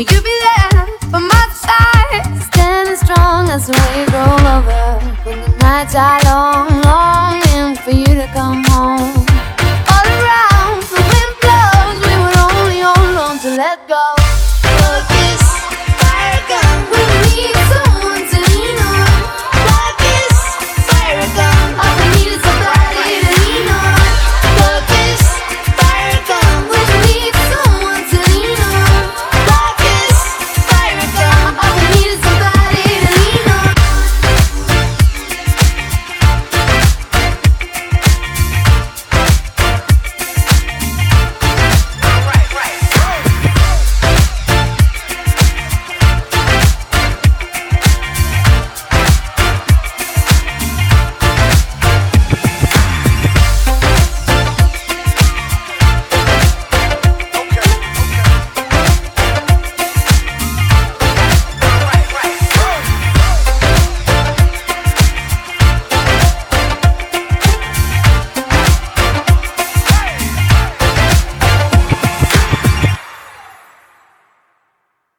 You'll be there by my side? Standing strong as the waves roll over. When the nights are long.